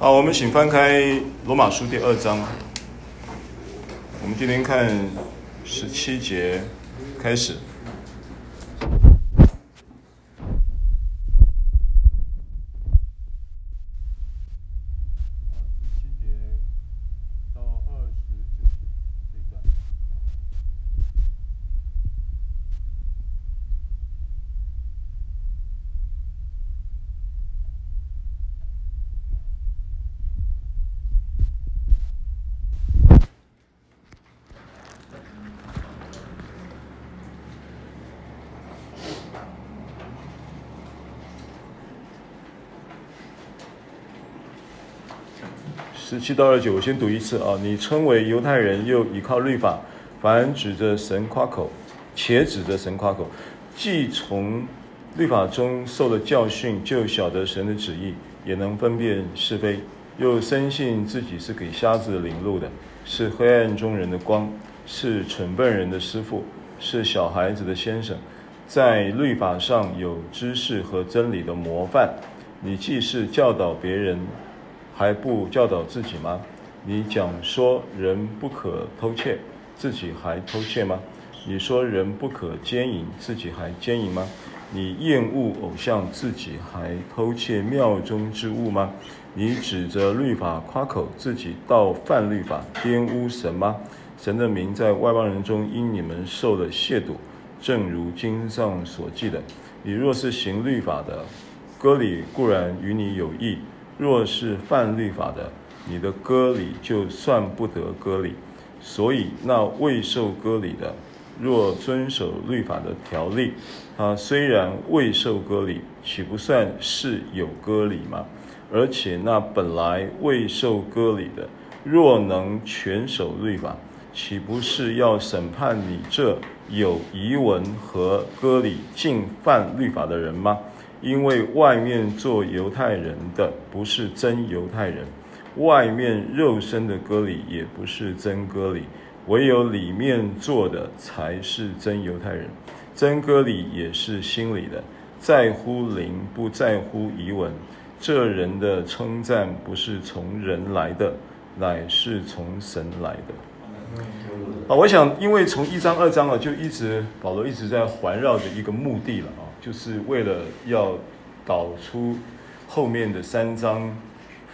好，我们请翻开罗马书第二章。我们今天看十七节开始。七到二九，我先读一次啊！你称为犹太人，又倚靠律法，凡指着神夸口，且指着神夸口，既从律法中受了教训，就晓得神的旨意，也能分辨是非，又深信自己是给瞎子领路的，是黑暗中人的光，是蠢笨人的师傅，是小孩子的先生，在律法上有知识和真理的模范。你既是教导别人，还不教导自己吗？你讲说人不可偷窃，自己还偷窃吗？你说人不可奸淫，自己还奸淫吗？你厌恶偶像，自己还偷窃庙中之物吗？你指着律法夸口，自己倒犯律法，玷污神吗？神的名在外邦人中因你们受了亵渎，正如经上所记的：你若是行律法的，割礼固然与你有益。若是犯律法的，你的割礼就算不得割礼。所以那未受割礼的，若遵守律法的条例，他虽然未受割礼，岂不算是有割礼吗？而且那本来未受割礼的，若能全守律法，岂不是要审判你这有遗文和割礼竟犯律法的人吗？因为外面做犹太人的不是真犹太人，外面肉身的割礼也不是真割礼，唯有里面做的才是真犹太人。真割礼也是心里的，在乎灵，不在乎仪文。这人的称赞不是从人来的，乃是从神来的。啊，我想，因为从一章二章啊，就一直保罗一直在环绕着一个目的了啊。就是为了要导出后面的三章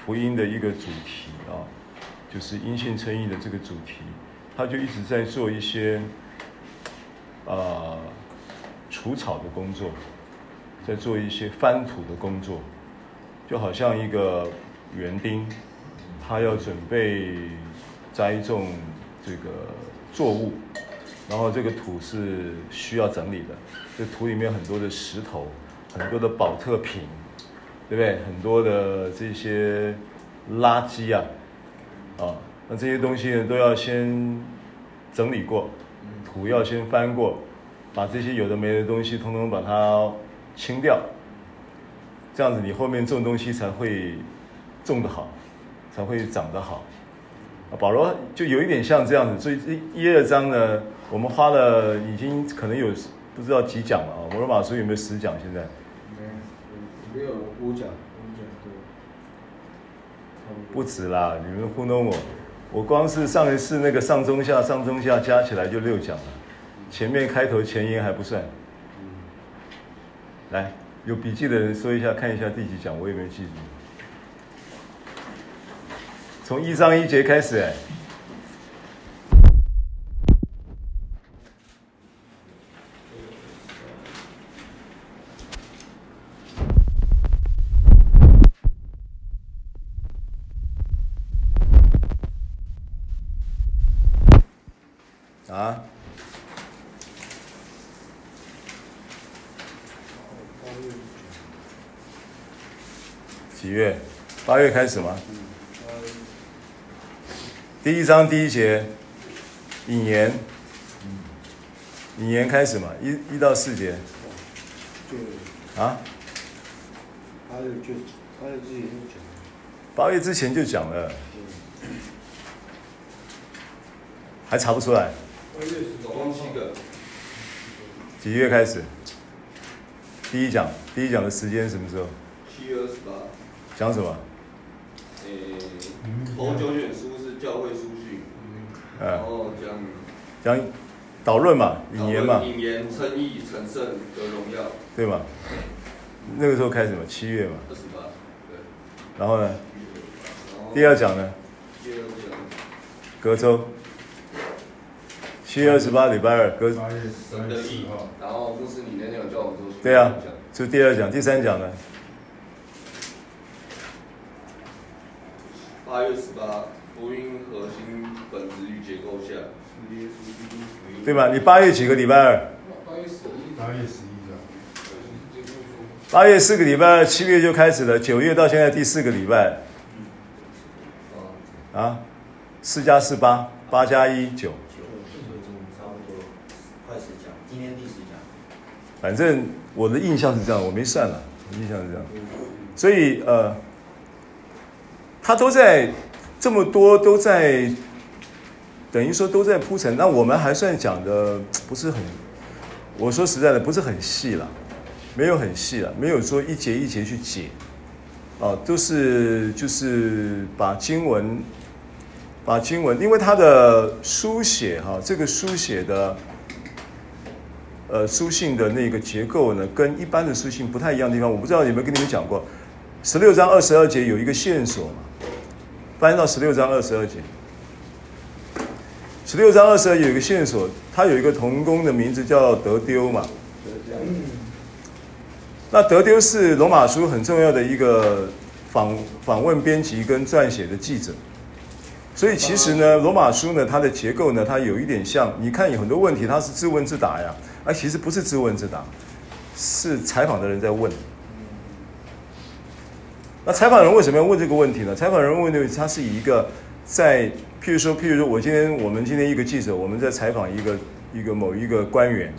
福音的一个主题啊，就是因信称义的这个主题，他就一直在做一些啊除草的工作，在做一些翻土的工作，就好像一个园丁，他要准备栽种这个作物。然后这个土是需要整理的，这土里面很多的石头，很多的保特瓶，对不对？很多的这些垃圾啊，啊，那这些东西呢都要先整理过，土要先翻过，把这些有的没的东西通通把它清掉，这样子你后面种东西才会种得好，才会长得好。保罗就有一点像这样子，所以一二章呢。我们花了已经可能有不知道几讲了啊！摩罗马书有没有十讲？现在没有，五讲，五讲不止啦！你们糊弄我，我光是上一次那个上中下上中下加起来就六讲了，前面开头前言还不算。来，有笔记的人说一下，看一下第几讲，我也没记住。从一章一节开始？几月？八月开始吗？第一章第一节，引言。引言开始嘛？一一到四节。啊？八月就八月之前就讲。八月之前就讲了。还查不出来。总共七个。几月开始？第一讲，第一讲的时间什么时候？七月二十八。讲什么？诶，头九卷书是教会书训，嗯，然后讲讲导论嘛，引言嘛，引言称义成圣得荣耀，对嘛？那个时候开始嘛，七月嘛，二十八，对。然后呢？第二讲呢？第二讲隔周，七月二十八礼拜二，隔八月三十四号，然后牧师你那天有叫我做，对啊，就第二讲，第三讲呢？八月十八，福音核心本质与结构下，对吧？你八月几个礼拜二？八月十一，八月十一的，八月四个礼拜二，七月就开始了，九月到现在第四个礼拜，啊，四加四八，八加一九，差不多快十讲，今天第十讲。反正我的印象是这样，我没算了，印象是这样，所以呃，他都在这么多都在，等于说都在铺陈，那我们还算讲的不是很，我说实在的不是很细了，没有很细了，没有说一节一节去解，啊，都是就是把经文，把经文，因为他的书写哈，这个书写的。呃，书信的那个结构呢，跟一般的书信不太一样的地方，我不知道有没有跟你们讲过。十六章二十二节有一个线索嘛，翻到十六章二十二节。十六章二十二有一个线索，他有一个同工的名字叫德丢嘛。那德丢是罗马书很重要的一个访访问编辑跟撰写的记者。所以其实呢，罗马书呢，它的结构呢，它有一点像，你看有很多问题，它是自问自答呀，而其实不是自问自答，是采访的人在问。那采访人为什么要问这个问题呢？采访人问的，他是以一个在，譬如说，譬如说我今天我们今天一个记者，我们在采访一个一个某一个官员，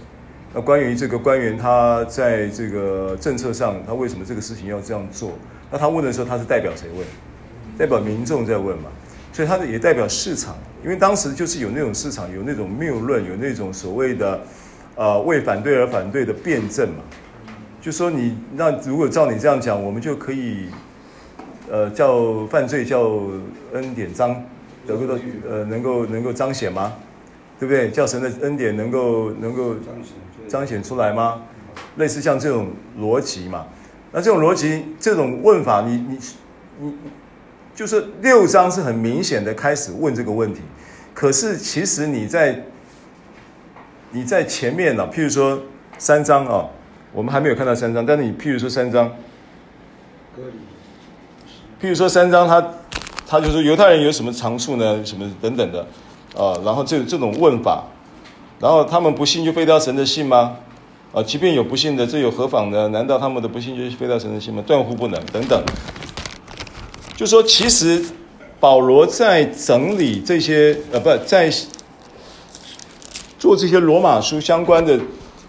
那关于这个官员他在这个政策上，他为什么这个事情要这样做？那他问的时候，他是代表谁问？代表民众在问嘛？所以它也代表市场，因为当时就是有那种市场，有那种谬论，有那种所谓的，呃，为反对而反对的辩证嘛。就说你那如果照你这样讲，我们就可以，呃，叫犯罪叫恩典彰，得不得？呃，能够能够彰显吗？对不对？叫神的恩典能够能够彰显出来吗？类似像这种逻辑嘛。那这种逻辑，这种问法，你你你。你就是六章是很明显的开始问这个问题，可是其实你在你在前面呢、啊，譬如说三章啊，我们还没有看到三章，但是你譬如说三章，譬如说三章，他他就说犹太人有什么长处呢？什么等等的啊，然后这这种问法，然后他们不信就废掉神的信吗？啊，即便有不信的，这有何妨呢？难道他们的不信就是废掉神的信吗？断乎不能，等等。就说，其实保罗在整理这些呃，不在做这些罗马书相关的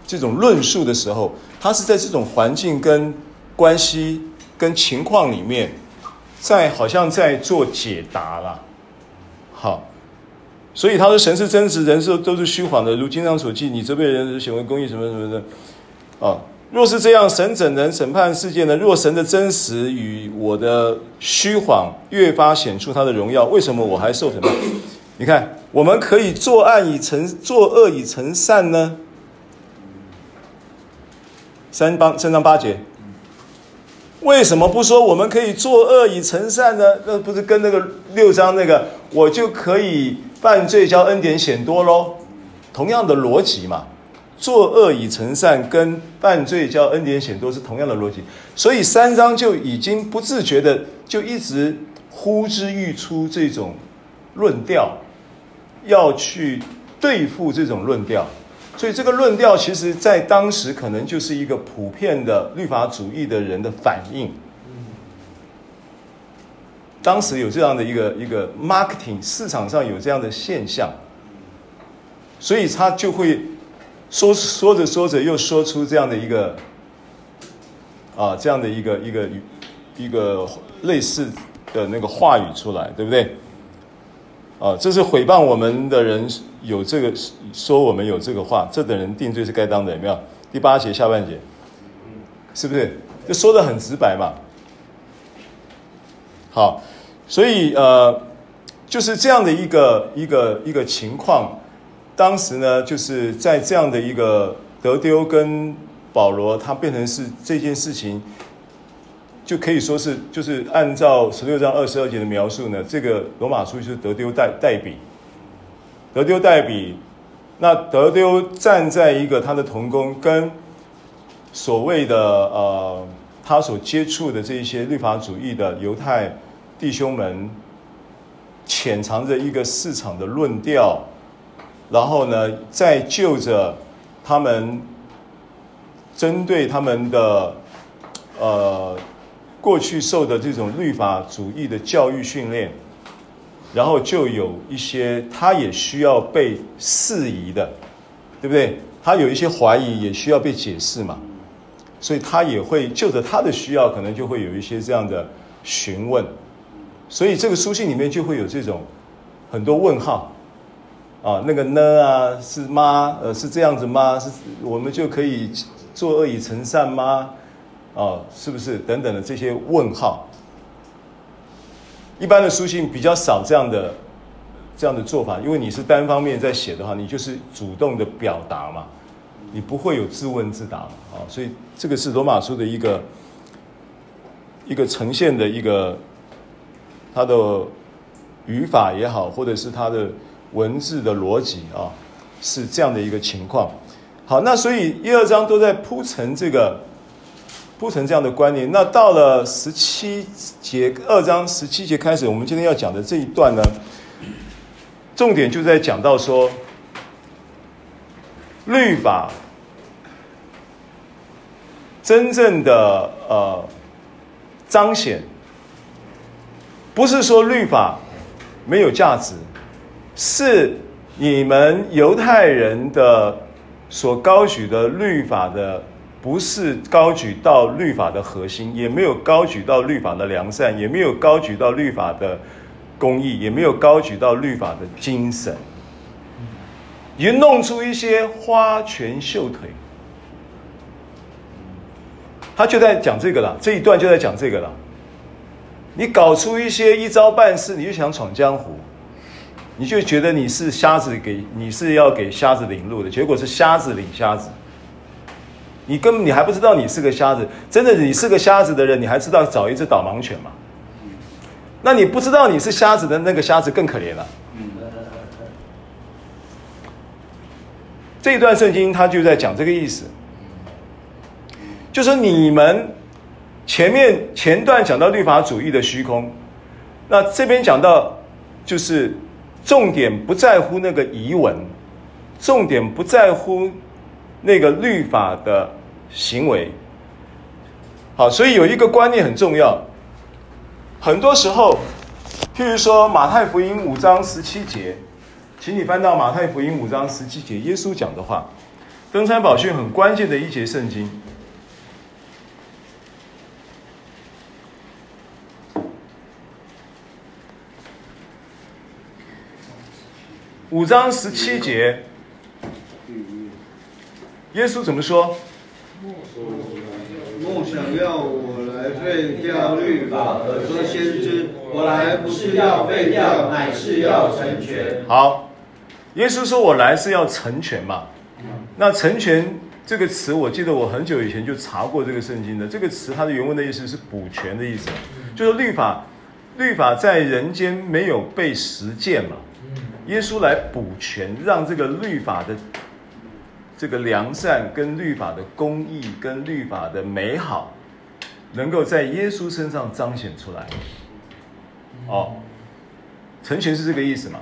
这种论述的时候，他是在这种环境跟关系跟情况里面，在好像在做解答啦。好，所以他说神是真实，人是都是虚谎的，如经上所记，你责备人是显为公义，什么什么的，啊。若是这样，神怎能审判世界呢？若神的真实与我的虚谎越发显出他的荣耀，为什么我还受审判？你看，我们可以作案以成，作恶以成善呢？三章三章八节，为什么不说我们可以作恶以成善呢？那不是跟那个六章那个，我就可以犯罪，叫恩典显多喽？同样的逻辑嘛。作恶以成善，跟犯罪叫恩典显多是同样的逻辑，所以三章就已经不自觉的就一直呼之欲出这种论调，要去对付这种论调，所以这个论调其实在当时可能就是一个普遍的律法主义的人的反应。当时有这样的一个一个 marketing 市场上有这样的现象，所以他就会。说说着说着，又说出这样的一个啊，这样的一个一个一个类似的那个话语出来，对不对？啊，这是诽谤我们的人有这个说我们有这个话，这等人定罪是该当的，有没有？第八节下半节，是不是？就说的很直白嘛。好，所以呃，就是这样的一个一个一个情况。当时呢，就是在这样的一个德丢跟保罗，他变成是这件事情，就可以说是就是按照十六章二十二节的描述呢，这个罗马书就是德丢代代笔，德丢代笔，那德丢站在一个他的同工跟所谓的呃他所接触的这一些律法主义的犹太弟兄们，潜藏着一个市场的论调。然后呢，再就着他们针对他们的呃过去受的这种律法主义的教育训练，然后就有一些他也需要被释疑的，对不对？他有一些怀疑也需要被解释嘛，所以他也会就着他的需要，可能就会有一些这样的询问，所以这个书信里面就会有这种很多问号。啊，那个呢啊，是吗？呃，是这样子吗？是，我们就可以作恶以成善吗？啊，是不是？等等的这些问号，一般的书信比较少这样的这样的做法，因为你是单方面在写的话，你就是主动的表达嘛，你不会有自问自答啊，所以这个是罗马书的一个一个呈现的一个它的语法也好，或者是它的。文字的逻辑啊，是这样的一个情况。好，那所以一二章都在铺陈这个，铺陈这样的观念。那到了十七节，二章十七节开始，我们今天要讲的这一段呢，重点就在讲到说，律法真正的呃彰显，不是说律法没有价值。是你们犹太人的所高举的律法的，不是高举到律法的核心，也没有高举到律法的良善，也没有高举到律法的公义，也没有高举到律法的精神，已经弄出一些花拳绣腿。他就在讲这个了，这一段就在讲这个了。你搞出一些一招半式，你就想闯江湖。你就觉得你是瞎子给，你是要给瞎子领路的，结果是瞎子领瞎子。你根本你还不知道你是个瞎子，真的你是个瞎子的人，你还知道找一只导盲犬吗？那你不知道你是瞎子的那个瞎子更可怜了。这一段圣经他就在讲这个意思，就是你们前面前段讲到律法主义的虚空，那这边讲到就是。重点不在乎那个仪文，重点不在乎那个律法的行为。好，所以有一个观念很重要。很多时候，譬如说马太福音五章十七节，请你翻到马太福音五章十七节，耶稣讲的话，登山宝训很关键的一节圣经。五章十七节，耶稣怎么说？莫想要我来废掉律法和说先知，我来不是要废掉，乃是要成全。好，耶稣说我来是要成全嘛？那成全这个词，我记得我很久以前就查过这个圣经的。这个词它的原文的意思是补全的意思，就是律法，律法在人间没有被实践嘛。耶稣来补全，让这个律法的这个良善、跟律法的公义、跟律法的美好，能够在耶稣身上彰显出来。哦，成全是这个意思嘛？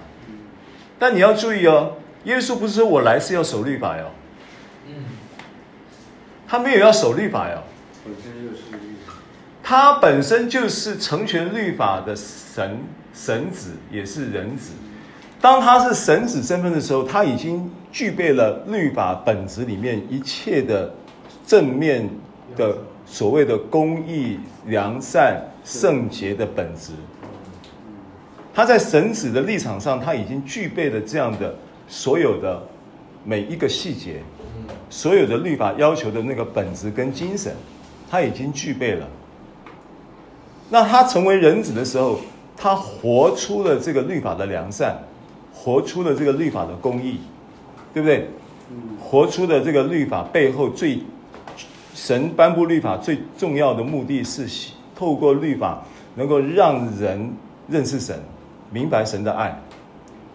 但你要注意哦，耶稣不是说我来是要守律法哟，他没有要守律法哟，他本身就是成全律法的神神子，也是人子。当他是神子身份的时候，他已经具备了律法本质里面一切的正面的所谓的公义、良善、圣洁的本质。他在神子的立场上，他已经具备了这样的所有的每一个细节，所有的律法要求的那个本质跟精神，他已经具备了。那他成为人子的时候，他活出了这个律法的良善，活出了这个律法的公义，对不对？活出的这个律法背后最神颁布律法最重要的目的是透过律法能够让人认识神，明白神的爱，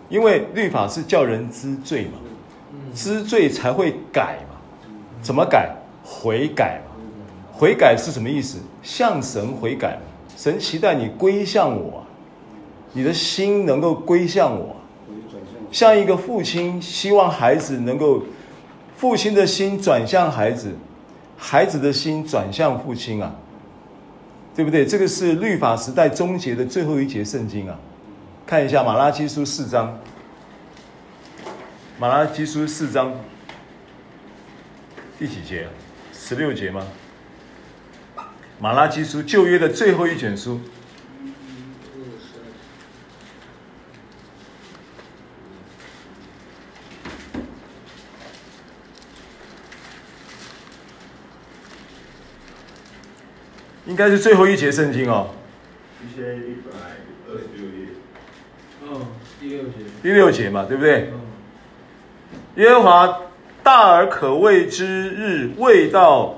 因为律法是叫人知罪嘛，知罪才会改嘛，怎么改？悔改嘛，悔改是什么意思？向神悔改，神期待你归向我，你的心能够归向我。像一个父亲希望孩子能够，父亲的心转向孩子，孩子的心转向父亲啊，对不对？这个是律法时代终结的最后一节圣经啊，看一下马拉基书四章，马拉基书四章第几节？十六节吗？马拉基书旧约的最后一卷书。应该是最后一节圣经哦。一千一百二十六页。嗯，第六节。第六节嘛，对不对？耶和华大而可畏之日未到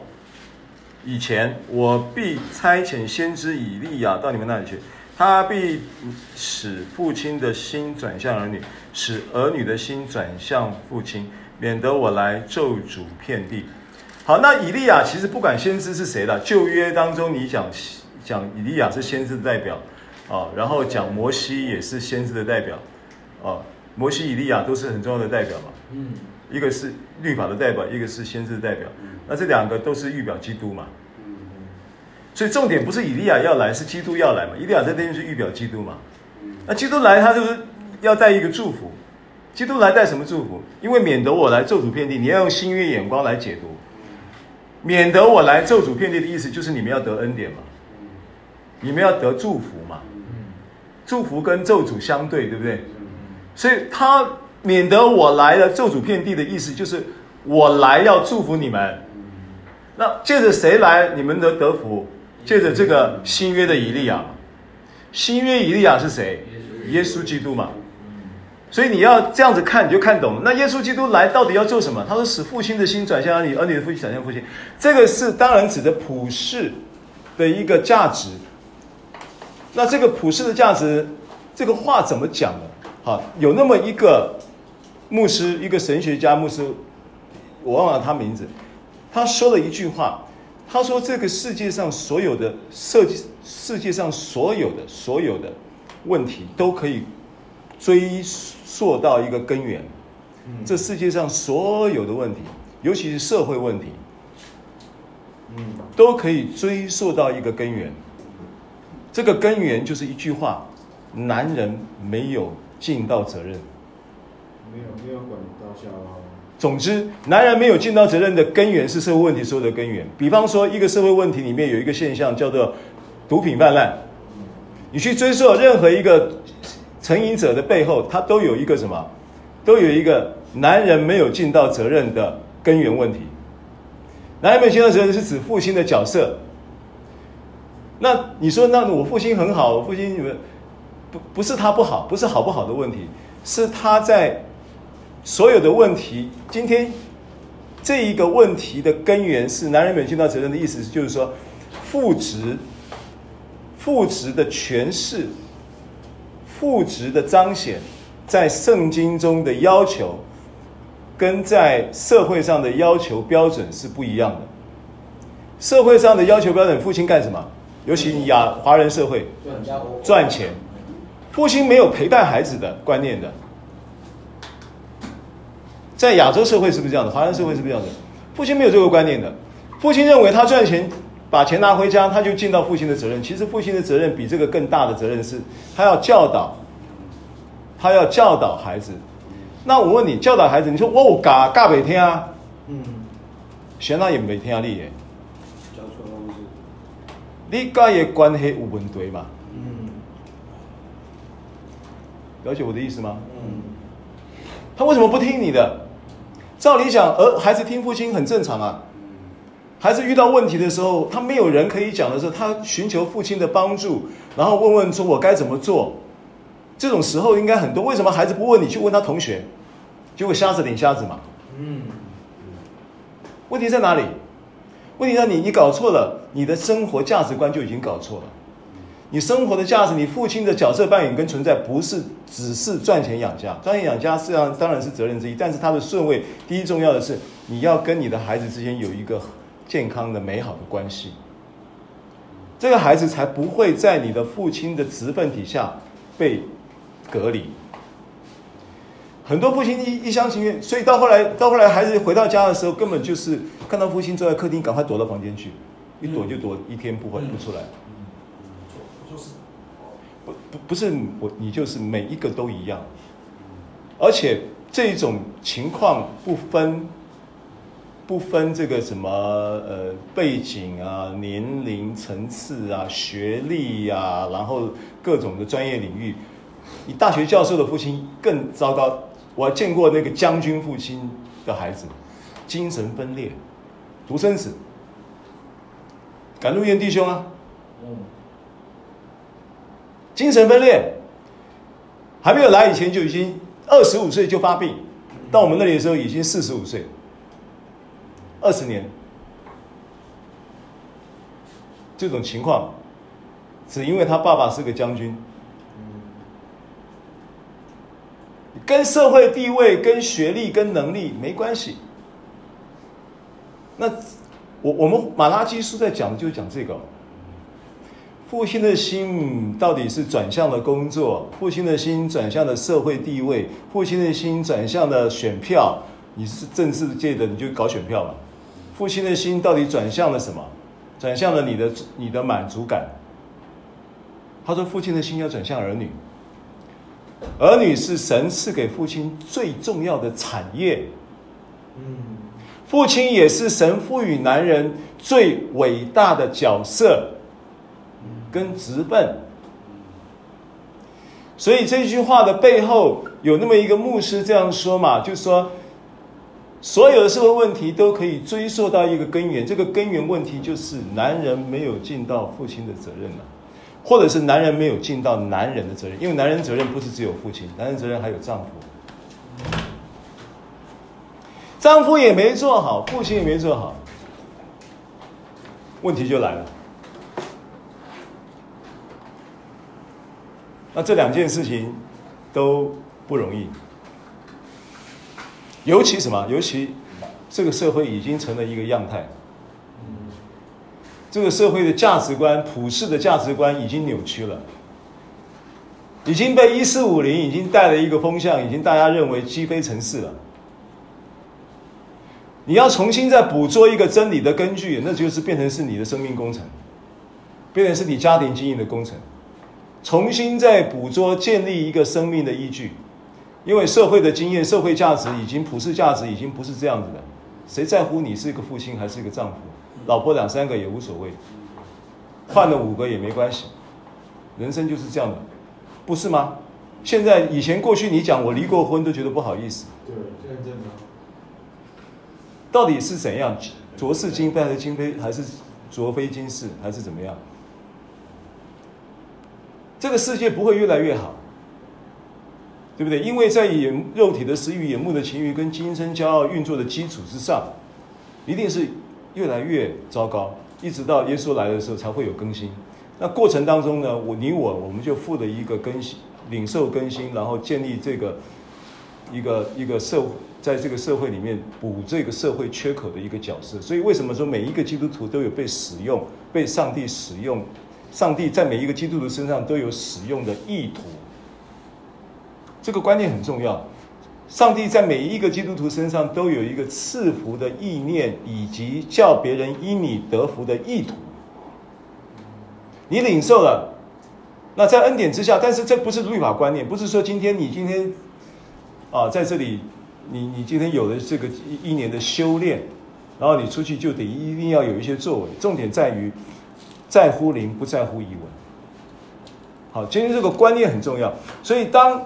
以前，我必差遣先知以利亚到你们那里去，他必使父亲的心转向儿女，使儿女的心转向父亲，免得我来咒诅遍地。好，那以利亚其实不管先知是谁了，旧约当中你讲讲以利亚是先知的代表，啊，然后讲摩西也是先知的代表，啊，摩西、以利亚都是很重要的代表嘛，嗯，一个是律法的代表，一个是先知的代表，那这两个都是预表基督嘛，所以重点不是以利亚要来，是基督要来嘛，以利亚在这边是预表基督嘛，那基督来他就是要带一个祝福，基督来带什么祝福？因为免得我来咒诅遍地，你要用新约眼光来解读。免得我来咒诅遍地的意思，就是你们要得恩典嘛，你们要得祝福嘛，祝福跟咒诅相对，对不对？所以他免得我来了咒诅遍地的意思，就是我来要祝福你们。那借着谁来，你们得得福？借着这个新约的以利亚，新约以利亚是谁？耶稣基督嘛。所以你要这样子看，你就看懂。那耶稣基督来到底要做什么？他说：“使父亲的心转向儿女，儿女的父亲转向父亲。”这个是当然指的普世的一个价值。那这个普世的价值，这个话怎么讲呢？好，有那么一个牧师，一个神学家牧师，我忘了他名字。他说了一句话，他说：“这个世界上所有的设计，世界上所有的所有的问题都可以追溯。”做到一个根源，这世界上所有的问题，尤其是社会问题，嗯，都可以追溯到一个根源。这个根源就是一句话：男人没有尽到责任。没有，没有管到。总之，男人没有尽到责任的根源是社会问题所有的根源。比方说，一个社会问题里面有一个现象叫做毒品泛滥，你去追溯任何一个。成瘾者的背后，他都有一个什么？都有一个男人没有尽到责任的根源问题。男人没有尽到责任是指父亲的角色。那你说，那我父亲很好，我父亲不不是他不好，不是好不好的问题，是他在所有的问题。今天这一个问题的根源是男人没尽到责任的意思，就是说父职父职的诠释。父职的彰显，在圣经中的要求，跟在社会上的要求标准是不一样的。社会上的要求标准，父亲干什么？尤其亚华人社会，赚钱。父亲没有陪伴孩子的观念的。在亚洲社会是不是这样的？华人社会是不是这样的？父亲没有这个观念的。父亲认为他赚钱。把钱拿回家，他就尽到父亲的责任。其实父亲的责任比这个更大的责任是，他要教导，他要教导孩子。那我问你，教导孩子，你说我嘎嘎每天啊，嗯，闲那也没天啊，你耶，你嘎也关系有问题嘛？嗯，了解我的意思吗？嗯，他为什么不听你的？照理讲，儿孩子听父亲很正常啊。孩子遇到问题的时候，他没有人可以讲的时候，他寻求父亲的帮助，然后问问说：“我该怎么做？”这种时候应该很多。为什么孩子不问你，去问他同学？结果瞎子领瞎子嘛。嗯。问题在哪里？问题在你，你搞错了，你的生活价值观就已经搞错了。你生活的价值，你父亲的角色扮演跟存在，不是只是赚钱养家。赚钱养家实际上当然是责任之一，但是他的顺位第一重要的是，你要跟你的孩子之间有一个。健康的、美好的关系，这个孩子才不会在你的父亲的职分底下被隔离。很多父亲一一厢情愿，所以到后来，到后来孩子回到家的时候，根本就是看到父亲坐在客厅，赶快躲到房间去，一躲就躲一天不回不出来。不不不是我，你就是每一个都一样，而且这种情况不分。不分这个什么呃背景啊、年龄层次啊、学历呀、啊，然后各种的专业领域，你大学教授的父亲更糟糕。我见过那个将军父亲的孩子，精神分裂，独生子，敢入院弟兄啊，精神分裂，还没有来以前就已经二十五岁就发病，到我们那里的时候已经四十五岁。二十年，这种情况，只因为他爸爸是个将军，跟社会地位、跟学历、跟能力没关系。那我我们马拉基书在讲的就是讲这个，父亲的心到底是转向了工作，父亲的心转向了社会地位，父亲的心转向了选票。你是政治界的，你就搞选票嘛。父亲的心到底转向了什么？转向了你的你的满足感。他说：“父亲的心要转向儿女，儿女是神赐给父亲最重要的产业。嗯，父亲也是神赋予男人最伟大的角色跟职分。所以这句话的背后有那么一个牧师这样说嘛，就说。”所有的社会问题都可以追溯到一个根源，这个根源问题就是男人没有尽到父亲的责任了，或者是男人没有尽到男人的责任，因为男人责任不是只有父亲，男人责任还有丈夫，丈夫也没做好，父亲也没做好，问题就来了。那这两件事情都不容易。尤其什么？尤其这个社会已经成了一个样态，这个社会的价值观、普世的价值观已经扭曲了，已经被一四五零已经带了一个风向，已经大家认为积非成是了。你要重新再捕捉一个真理的根据，那就是变成是你的生命工程，变成是你家庭经营的工程，重新再捕捉建立一个生命的依据。因为社会的经验、社会价值已经普世价值已经不是这样子的，谁在乎你是一个父亲还是一个丈夫？老婆两三个也无所谓，换了五个也没关系，人生就是这样的，不是吗？现在以前过去你讲我离过婚都觉得不好意思，对，这样真的。到底是怎样？昨是今非还是今非还是昨非今是还是怎么样？这个世界不会越来越好。对不对？因为在眼肉体的私欲、眼目的情欲跟今生骄傲运作的基础之上，一定是越来越糟糕，一直到耶稣来的时候才会有更新。那过程当中呢，我你我我们就负了一个更新、领受更新，然后建立这个一个一个社会，在这个社会里面补这个社会缺口的一个角色。所以为什么说每一个基督徒都有被使用、被上帝使用？上帝在每一个基督徒身上都有使用的意图。这个观念很重要，上帝在每一个基督徒身上都有一个赐福的意念，以及叫别人因你得福的意图。你领受了，那在恩典之下，但是这不是律法观念，不是说今天你今天啊在这里，你你今天有了这个一一年的修炼，然后你出去就得一定要有一些作为。重点在于在乎灵，不在乎仪文。好，今天这个观念很重要，所以当。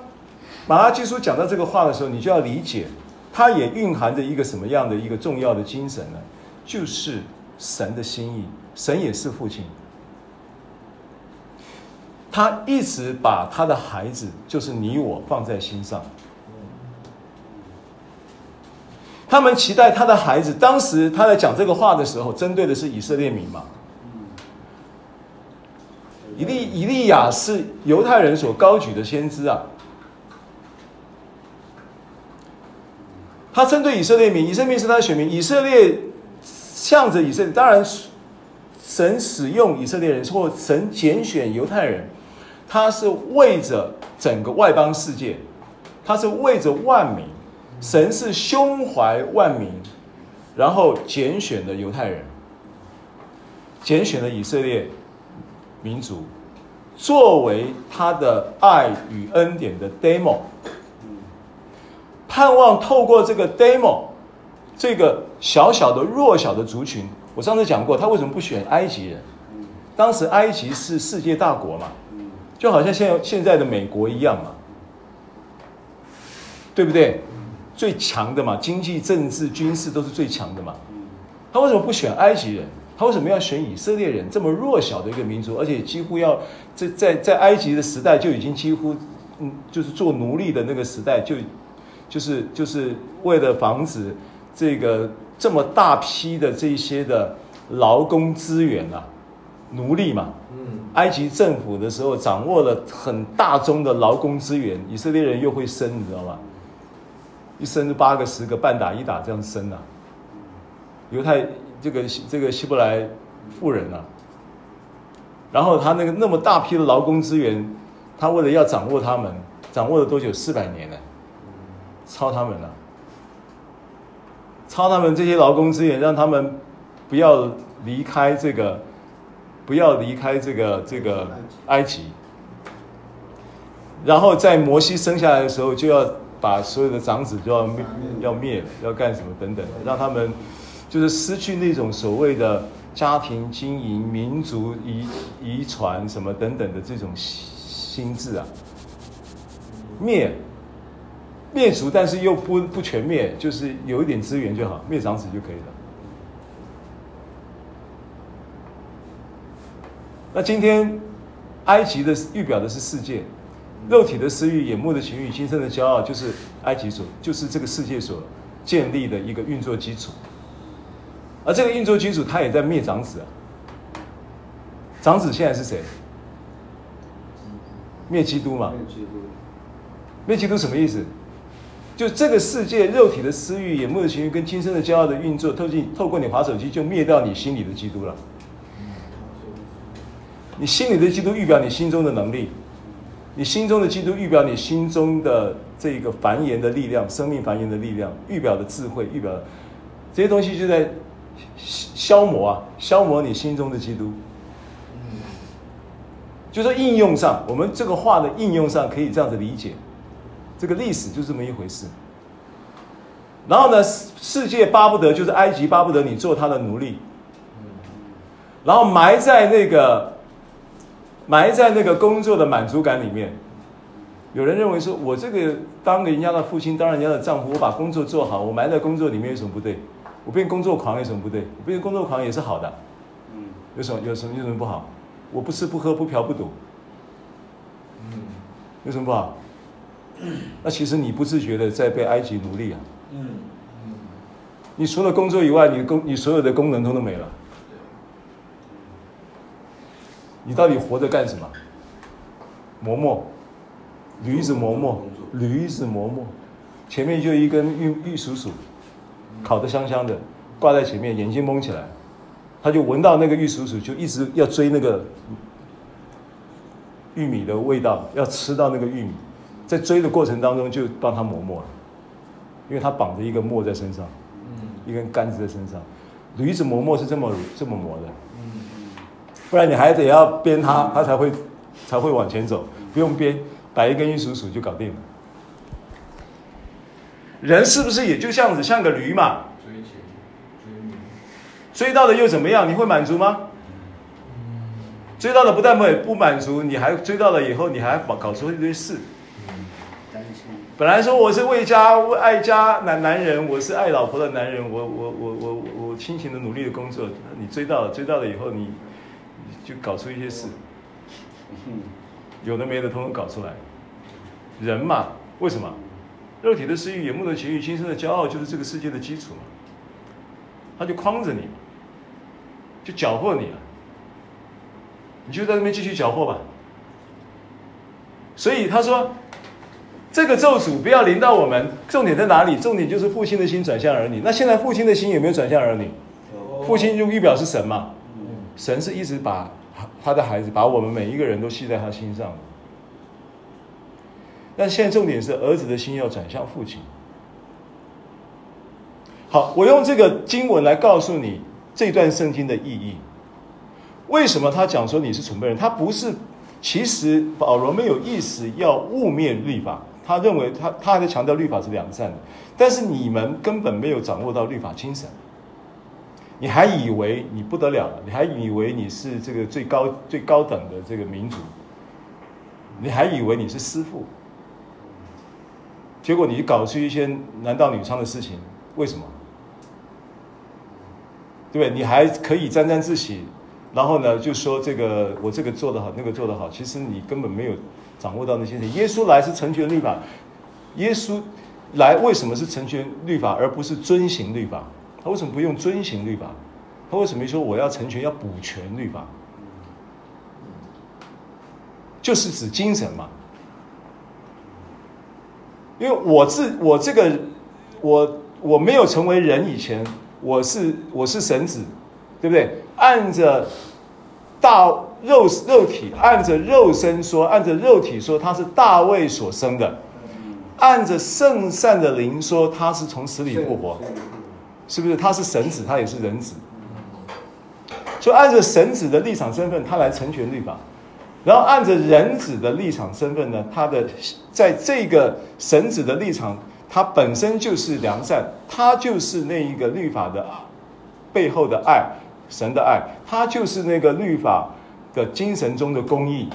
马拉基书讲到这个话的时候，你就要理解，它也蕴含着一个什么样的一个重要的精神呢？就是神的心意，神也是父亲。他一直把他的孩子，就是你我放在心上。他们期待他的孩子，当时他在讲这个话的时候，针对的是以色列民嘛。以利以利亚是犹太人所高举的先知啊。他针对以色列民，以色列民是他的选民，以色列向着以色列，当然神使用以色列人，或神拣选犹太人。他是为着整个外邦世界，他是为着万民，神是胸怀万民，然后拣选了犹太人，拣选了以色列民族，作为他的爱与恩典的 demo，盼望透过这个 demo，这个小小的弱小的族群，我上次讲过，他为什么不选埃及人？当时埃及是世界大国嘛。就好像现现在的美国一样嘛，对不对？最强的嘛，经济、政治、军事都是最强的嘛。他为什么不选埃及人？他为什么要选以色列人？这么弱小的一个民族，而且几乎要在在在埃及的时代就已经几乎，嗯，就是做奴隶的那个时代，就就是就是为了防止这个这么大批的这些的劳工资源啊。奴隶嘛，嗯埃及政府的时候掌握了很大宗的劳工资源，以色列人又会生，你知道吗？一生八个十个，半打一打这样生啊。犹太这个这个希伯来富人啊，然后他那个那么大批的劳工资源，他为了要掌握他们，掌握了多久？四百年呢，抄他们了，抄他们这些劳工资源，让他们不要离开这个。不要离开这个这个埃及，然后在摩西生下来的时候，就要把所有的长子就要灭，要灭了，要干什么等等，让他们就是失去那种所谓的家庭经营、民族遗遗传什么等等的这种心智啊，灭灭族，但是又不不全灭，就是有一点资源就好，灭长子就可以了。那今天，埃及的预表的是世界，肉体的私欲、眼目的情欲、今生的骄傲，就是埃及所，就是这个世界所建立的一个运作基础。而这个运作基础，它也在灭长子啊。长子现在是谁？灭基督嘛。灭基督。灭基督什么意思？就这个世界肉体的私欲、眼目的情欲跟今生的骄傲的运作，透进透过你滑手机，就灭掉你心里的基督了。你心里的基督预表你心中的能力，你心中的基督预表你心中的这个繁衍的力量，生命繁衍的力量，预表的智慧，预表的这些东西就在消磨啊，消磨你心中的基督。就说应用上，我们这个话的应用上可以这样子理解，这个历史就这么一回事。然后呢，世界巴不得就是埃及巴不得你做他的奴隶，然后埋在那个。埋在那个工作的满足感里面，有人认为说，我这个当人家的父亲，当人家的丈夫，我把工作做好，我埋在工作里面有什么不对？我变工作狂有什么不对？我变工作狂也是好的，嗯，有什么有什么有什么不好？我不吃不喝不嫖不赌，嗯，有什么不好？那其实你不自觉的在被埃及奴隶啊，嗯嗯，你除了工作以外，你功你所有的功能都都没了。你到底活着干什么？磨磨，驴子磨磨，驴子磨磨，前面就一根玉玉蜀黍，烤得香香的，挂在前面，眼睛蒙起来，他就闻到那个玉蜀黍，就一直要追那个玉米的味道，要吃到那个玉米，在追的过程当中就帮他磨墨，因为他绑着一个墨在身上，一根杆子在身上，驴子磨墨是这么这么磨的。不然你还得要鞭它，它才会才会往前走。不用鞭，摆一根玉蜀黍就搞定了。人是不是也就这样子，像个驴嘛？追追追到了又怎么样？你会满足吗？追到了不但不不满足，你还追到了以后，你还搞搞出一堆事。本来说我是为家为爱家男男人，我是爱老婆的男人，我我我我我辛勤的努力的工作，你追到了，追到了以后你，你就搞出一些事，有的没的，统统搞出来。人嘛，为什么？肉体的私欲、眼目的情欲、今生的骄傲，就是这个世界的基础嘛。他就框着你，就搅和你了，你就在那边继续搅和吧。所以他说。这个咒诅不要临到我们，重点在哪里？重点就是父亲的心转向儿女。那现在父亲的心有没有转向儿女？父亲就预表是神嘛？神是一直把他的孩子，把我们每一个人都系在他心上。但现在重点是儿子的心要转向父亲。好，我用这个经文来告诉你这段圣经的意义。为什么他讲说你是崇拜人？他不是，其实保罗没有意思要污蔑律法。他认为他他还在强调律法是良善的，但是你们根本没有掌握到律法精神，你还以为你不得了了，你还以为你是这个最高最高等的这个民族，你还以为你是师傅，结果你搞出一些男盗女娼的事情，为什么？对不对？你还可以沾沾自喜，然后呢就说这个我这个做得好，那个做得好，其实你根本没有。掌握到那些事，耶稣来是成全律法。耶稣来为什么是成全律法，而不是遵行律法？他为什么不用遵行律法？他为什么说我要成全，要补全律法？就是指精神嘛。因为我自我这个我我没有成为人以前，我是我是神子，对不对？按着大。肉肉体按着肉身说，按着肉体说，他是大卫所生的；按着圣善的灵说，他是从死里复活，是不是？他是神子，他也是人子。就按着神子的立场身份，他来成全律法；然后按着人子的立场身份呢，他的在这个神子的立场，他本身就是良善，他就是那一个律法的背后的爱，神的爱，他就是那个律法。的精神中的公义，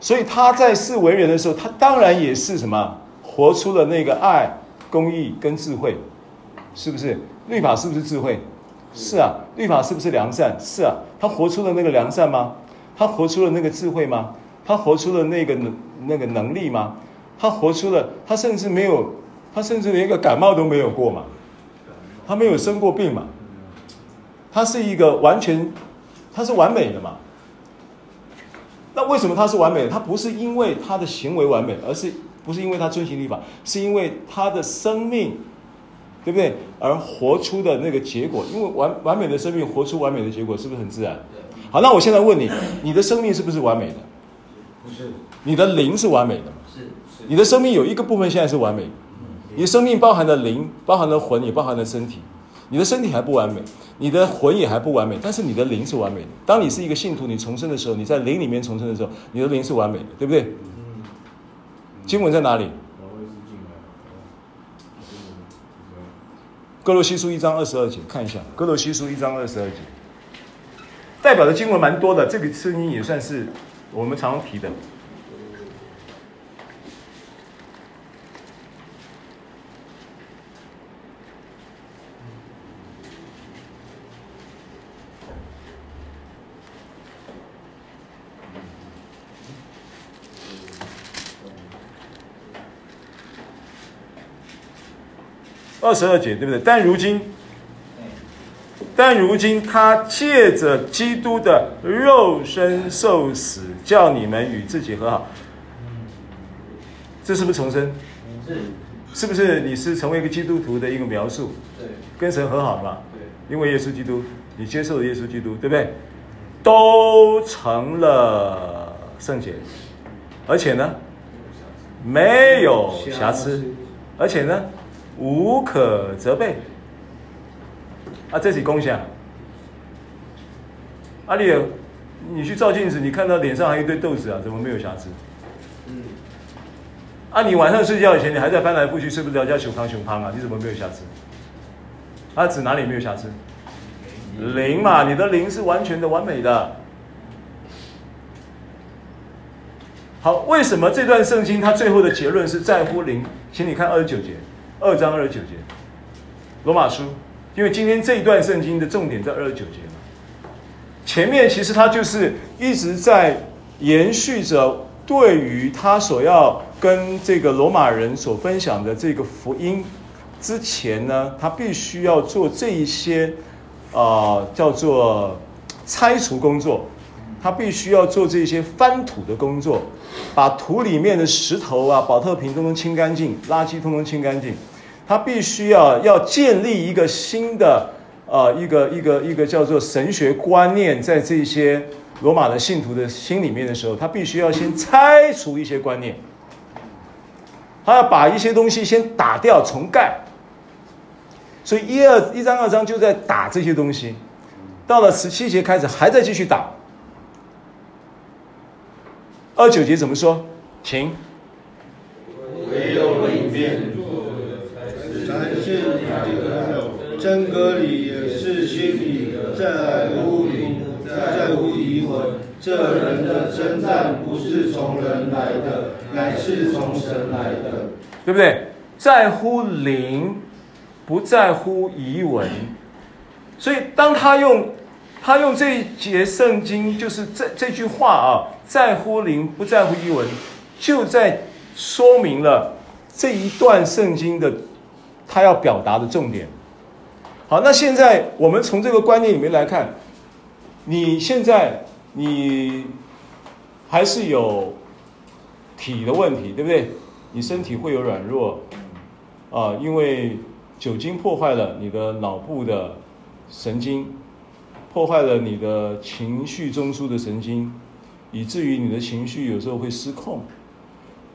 所以他在世为人的时候，他当然也是什么，活出了那个爱、公义跟智慧，是不是？律法是不是智慧？是啊，律法是不是良善？是啊，他活出了那个良善吗？他活出了那个智慧吗？他活出了那个能那个能力吗？他活出了，他甚至没有，他甚至连一个感冒都没有过嘛，他没有生过病嘛，他是一个完全。它是完美的嘛？那为什么它是完美的？他不是因为他的行为完美，而是不是因为他遵循律法，是因为他的生命，对不对？而活出的那个结果，因为完完美的生命活出完美的结果，是不是很自然？好，那我现在问你，你的生命是不是完美的？不是。你的灵是完美的吗？是是。你的生命有一个部分现在是完美的，你的生命包含了灵，包含了魂，也包含了身体。你的身体还不完美，你的魂也还不完美，但是你的灵是完美的。当你是一个信徒，你重生的时候，你在灵里面重生的时候，你的灵是完美的，对不对？经文在哪里？哥罗西书一章二十二节，看一下。哥罗西书一章二十二节，代表的经文蛮多的，这个声音也算是我们常常提的。二十二节对不对？但如今，但如今他借着基督的肉身受死，叫你们与自己和好。这是不是重生？是，是不是你是成为一个基督徒的一个描述？对，跟神和好了嘛？对，因为耶稣基督，你接受了耶稣基督，对不对？都成了圣洁，而且呢，没有瑕疵，而且呢。无可责备，啊，这是功效。阿丽尔，你去照镜子，你看到脸上还有一堆痘子啊，怎么没有瑕疵？嗯。啊，你晚上睡觉以前，你还在翻来覆去，睡不着觉，熊胖熊胖啊，你怎么没有瑕疵？啊，指哪里没有瑕疵？零嘛，你的零是完全的完美的。好，为什么这段圣经它最后的结论是在乎零？请你看二十九节，二章二十九节，罗马书。因为今天这一段圣经的重点在二十九节嘛，前面其实它就是一直在延续着对于他所要跟这个罗马人所分享的这个福音之前呢，他必须要做这一些、呃、叫做拆除工作，他必须要做这些翻土的工作，把土里面的石头啊、宝特瓶通通清干净，垃圾通通清干净。他必须要要建立一个新的呃一个一个一个叫做神学观念，在这些罗马的信徒的心里面的时候，他必须要先拆除一些观念，他要把一些东西先打掉重盖。所以一二一章二章就在打这些东西，到了十七节开始还在继续打。二九节怎么说？请。唯有里面。真格里也是心里的在乎灵，在乎仪文。这人的称赞不是从人来的，乃是从神来的，对不对？在乎灵，不在乎仪文。所以当他用他用这一节圣经，就是这这句话啊，在乎灵，不在乎仪文，就在说明了这一段圣经的他要表达的重点。好，那现在我们从这个观念里面来看，你现在你还是有体的问题，对不对？你身体会有软弱啊，因为酒精破坏了你的脑部的神经，破坏了你的情绪中枢的神经，以至于你的情绪有时候会失控，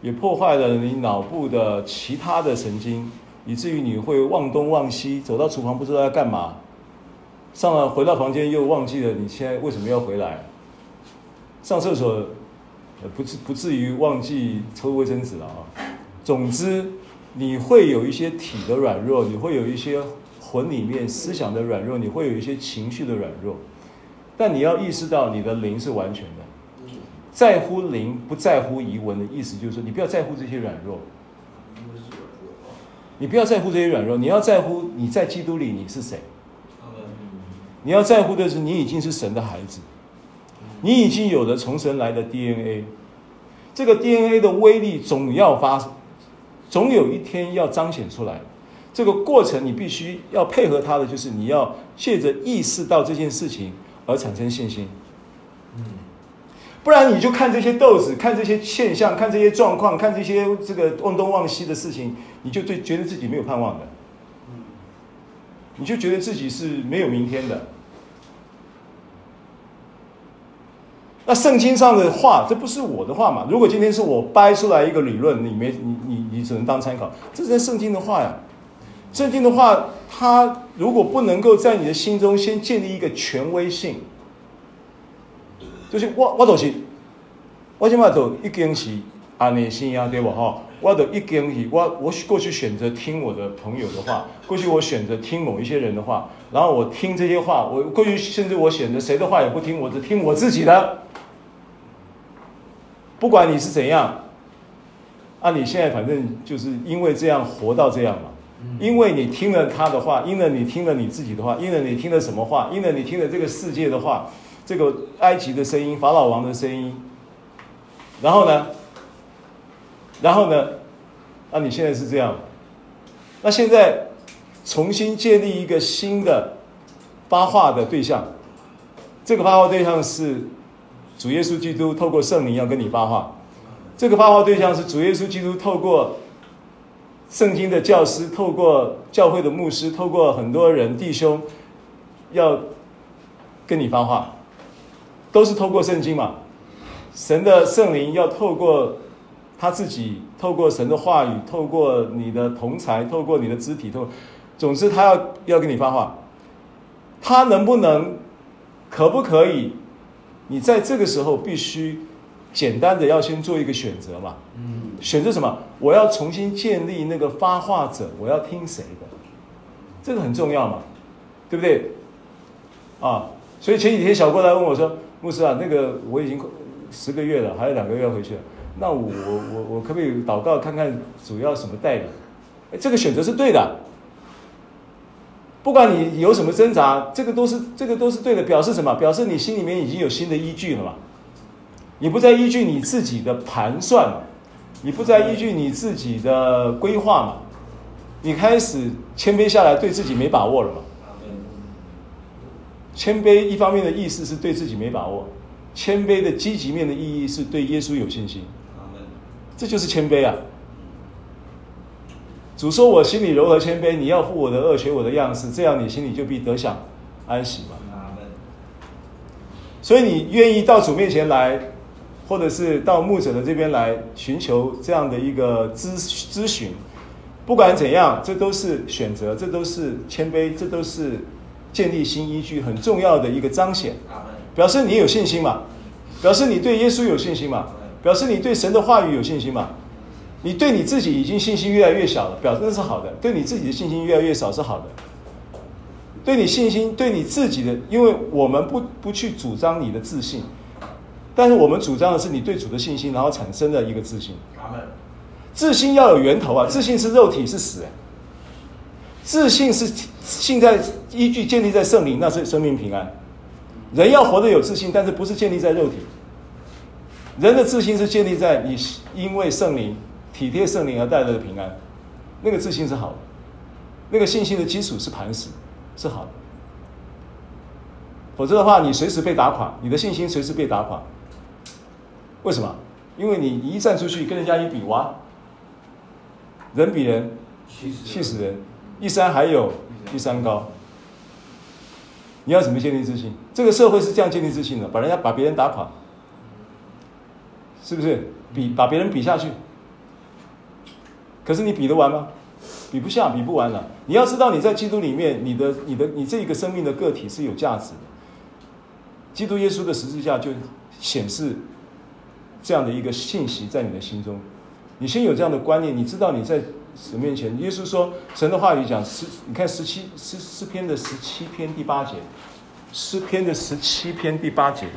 也破坏了你脑部的其他的神经。以至于你会忘东忘西，走到厨房不知道要干嘛，上了回到房间又忘记了你现在为什么要回来，上厕所，不至不至于忘记抽卫生纸了啊。总之，你会有一些体的软弱，你会有一些魂里面思想的软弱，你会有一些情绪的软弱，但你要意识到你的灵是完全的，在乎灵不在乎仪文的意思就是说，你不要在乎这些软弱。你不要在乎这些软弱，你要在乎你在基督里你是谁。你要在乎的是你已经是神的孩子，你已经有了从神来的 DNA，这个 DNA 的威力总要发，总有一天要彰显出来。这个过程你必须要配合他的，就是你要借着意识到这件事情而产生信心。不然你就看这些豆子，看这些现象，看这些状况，看这些这个忘东忘西的事情，你就对觉得自己没有盼望的，你就觉得自己是没有明天的。那圣经上的话，这不是我的话嘛？如果今天是我掰出来一个理论，你没你你你只能当参考，这是圣经的话呀。圣经的话，它如果不能够在你的心中先建立一个权威性。就是我，我就是，我现在都已经是安尼生啊，对不哈？我都已经是我，我过去选择听我的朋友的话，过去我选择听某一些人的话，然后我听这些话，我过去甚至我选择谁的话也不听，我只听我自己的。不管你是怎样，啊，你现在反正就是因为这样活到这样嘛，因为你听了他的话，因为你听了你自己的话，因为你听了什么话，因为你听了这个世界的话。这个埃及的声音，法老王的声音，然后呢，然后呢，那、啊、你现在是这样，那现在重新建立一个新的发话的对象，这个发话对象是主耶稣基督透过圣灵要跟你发话，这个发话对象是主耶稣基督透过圣经的教师，透过教会的牧师，透过很多人弟兄要跟你发话。都是透过圣经嘛，神的圣灵要透过他自己，透过神的话语，透过你的同侪，透过你的肢体，透，总之他要要跟你发话，他能不能，可不可以？你在这个时候必须简单的要先做一个选择嘛，嗯，选择什么？我要重新建立那个发话者，我要听谁的？这个很重要嘛，对不对？啊，所以前几天小郭来问我说。牧师啊，那个我已经十个月了，还有两个月要回去了。那我我我可不可以祷告看看主要什么带领？哎，这个选择是对的。不管你有什么挣扎，这个都是这个都是对的，表示什么？表示你心里面已经有新的依据了嘛？你不再依据你自己的盘算？你不再依据你自己的规划嘛？你开始谦卑下来，对自己没把握了嘛？谦卑一方面的意思是对自己没把握，谦卑的积极面的意义是对耶稣有信心。这就是谦卑啊！主说：“我心里柔和谦卑，你要负我的恶，学我的样式，这样你心里就必得享安息嘛。”所以你愿意到主面前来，或者是到牧者的这边来寻求这样的一个咨咨询，不管怎样，这都是选择，这都是谦卑，这都是建立新依据很重要的一个彰显，表示你有信心嘛，表示你对耶稣有信心嘛。表示你对神的话语有信心嘛？你对你自己已经信心越来越小了，表示那是好的；对你自己的信心越来越少是好的。对你信心，对你自己的，因为我们不不去主张你的自信，但是我们主张的是你对主的信心，然后产生的一个自信。自信要有源头啊！自信是肉体是死，自信是现在依据建立在圣灵，那是生命平安。人要活得有自信，但是不是建立在肉体。人的自信是建立在你因为圣灵体贴圣灵而带来的平安，那个自信是好的，那个信心的基础是磐石，是好的。否则的话，你随时被打垮，你的信心随时被打垮。为什么？因为你一站出去跟人家一比，哇，人比人气死人，一山还有一山高。你要怎么建立自信？这个社会是这样建立自信的，把人家把别人打垮。是不是比把别人比下去？可是你比得完吗？比不下，比不完了。你要知道，你在基督里面，你的、你的、你这一个生命的个体是有价值的。基督耶稣的十字架就显示这样的一个信息在你的心中。你先有这样的观念，你知道你在神面前。耶稣说，神的话语讲十，你看十七诗诗篇的十七篇第八节，诗篇的十七篇第八节。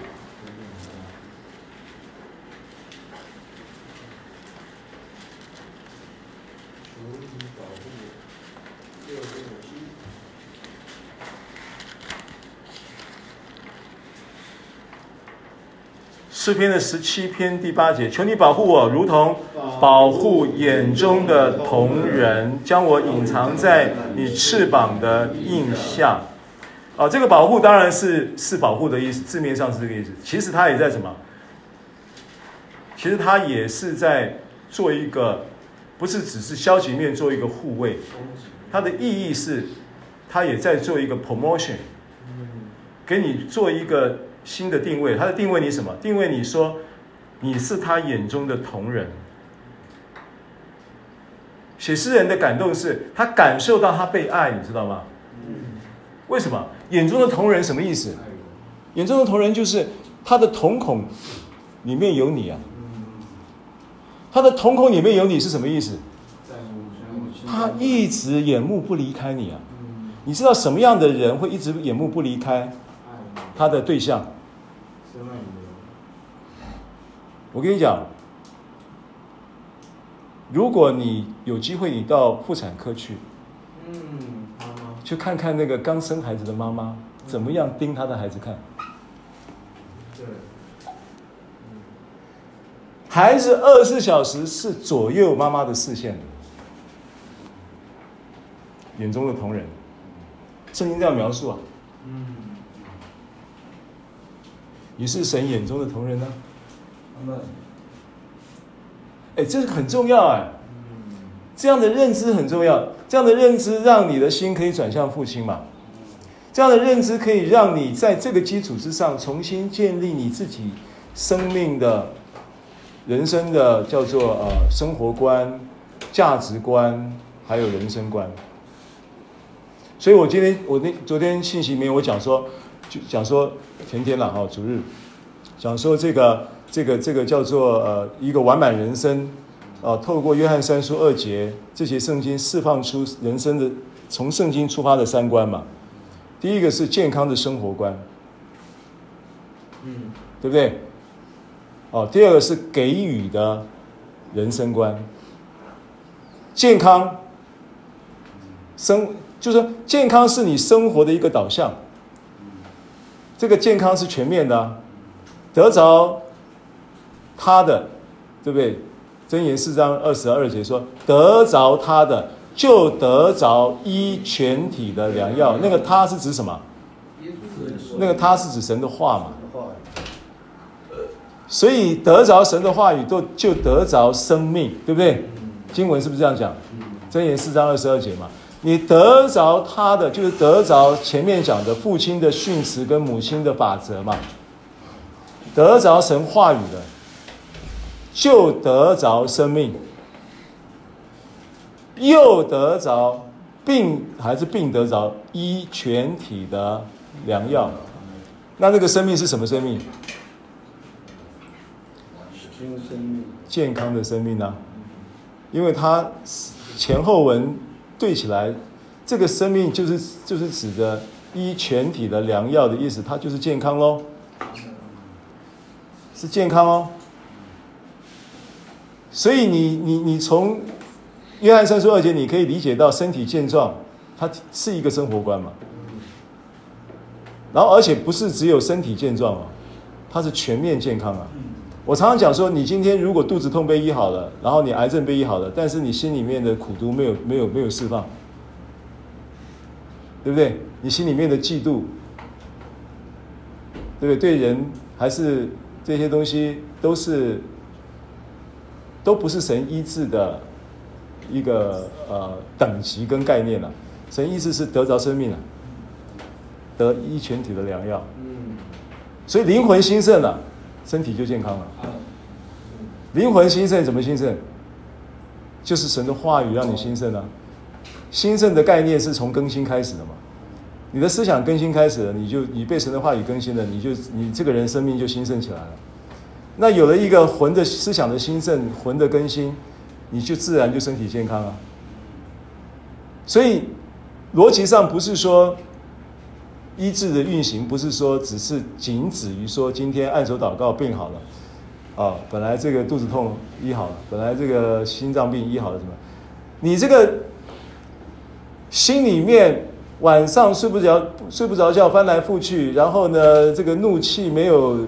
诗篇的十七篇第八节，求你保护我，如同保护眼中的瞳人，将我隐藏在你翅膀的印下。啊，这个保护当然是是保护的意思，字面上是这个意思。其实他也在什么？其实他也是在做一个，不是只是消极面做一个护卫，他的意义是，他也在做一个 promotion，给你做一个。新的定位，他的定位你什么？定位你说你是他眼中的同人。写诗人的感动是他感受到他被爱，你知道吗？为什么？眼中的同人什么意思？眼中的同人就是他的瞳孔里面有你啊。他的瞳孔里面有你是什么意思？他一直眼目不离开你啊。你知道什么样的人会一直眼目不离开他的对象？我跟你讲，如果你有机会，你到妇产科去，嗯，去看看那个刚生孩子的妈妈怎么样盯她的孩子看。对，孩子二十四小时是左右妈妈的视线的，眼中的瞳人，圣经这样描述啊。嗯，你是神眼中的瞳仁呢？哎，这是很重要哎，这样的认知很重要，这样的认知让你的心可以转向父亲嘛，这样的认知可以让你在这个基础之上重新建立你自己生命的、人生的叫做呃生活观、价值观，还有人生观。所以我今天我那昨天信息里面我讲说，就讲说前天了哈，主日讲说这个。这个这个叫做呃一个完满人生，呃，透过约翰三书二节这些圣经释放出人生的从圣经出发的三观嘛。第一个是健康的生活观，嗯，对不对？哦，第二个是给予的人生观。健康，生就是说健康是你生活的一个导向。这个健康是全面的啊，得着他的，对不对？箴言四章二十二节说，得着他的，就得着医全体的良药。那个他是指什么？那个他是指神的话嘛？所以得着神的话语，都就得着生命，对不对？经文是不是这样讲？箴言四章二十二节嘛。你得着他的，就是得着前面讲的父亲的训词跟母亲的法则嘛。得着神话语的，就得着生命，又得着病还是病得着医全体的良药。那那个生命是什么生命？健康的生命呢、因为它前后文。对起来，这个生命就是就是指的医全体的良药的意思，它就是健康喽，是健康哦。所以你你你从约翰三书二节，你可以理解到身体健壮，它是一个生活观嘛。然后而且不是只有身体健壮啊，它是全面健康啊。我常常讲说，你今天如果肚子痛被医好了，然后你癌症被医好了，但是你心里面的苦毒没有没有没有释放，对不对？你心里面的嫉妒，对不对？对人还是这些东西都是都不是神医治的一个呃等级跟概念了。神医治是得着生命了，得医全体的良药。嗯，所以灵魂兴盛了。身体就健康了。灵魂兴盛怎么兴盛？就是神的话语让你兴盛啊。兴盛的概念是从更新开始的嘛。你的思想更新开始了，你就你被神的话语更新了，你就你这个人生命就兴盛起来了。那有了一个魂的思想的兴盛，魂的更新，你就自然就身体健康了。所以逻辑上不是说。医治的运行不是说只是仅止于说今天按手祷告病好了，啊，本来这个肚子痛医好了，本来这个心脏病医好了，什么？你这个心里面晚上睡不着睡不着觉，翻来覆去，然后呢，这个怒气没有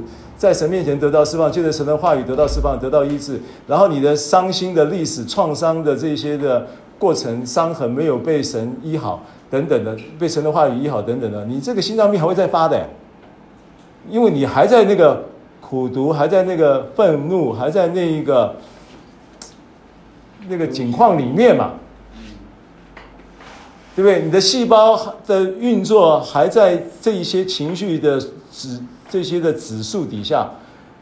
在神面前得到释放，借着神的话语得到释放，得到医治，然后你的伤心的历史创伤的这些的过程伤痕没有被神医好。等等的，被神的话语医好，等等的，你这个心脏病还会再发的，因为你还在那个苦毒，还在那个愤怒，还在那一个那个境况里面嘛，对不对？你的细胞的运作还在这一些情绪的指这些的指数底下，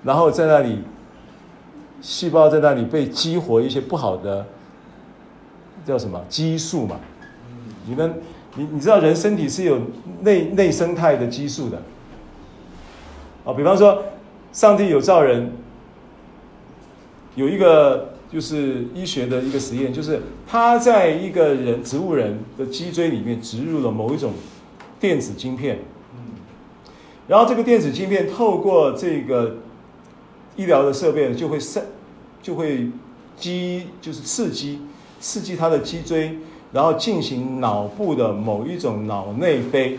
然后在那里，细胞在那里被激活一些不好的叫什么激素嘛，你们。你你知道人身体是有内内生态的激素的，啊，比方说，上帝有造人，有一个就是医学的一个实验，就是他在一个人植物人的脊椎里面植入了某一种电子晶片，然后这个电子晶片透过这个医疗的设备就会生就会激就是刺激刺激他的脊椎。然后进行脑部的某一种脑内啡，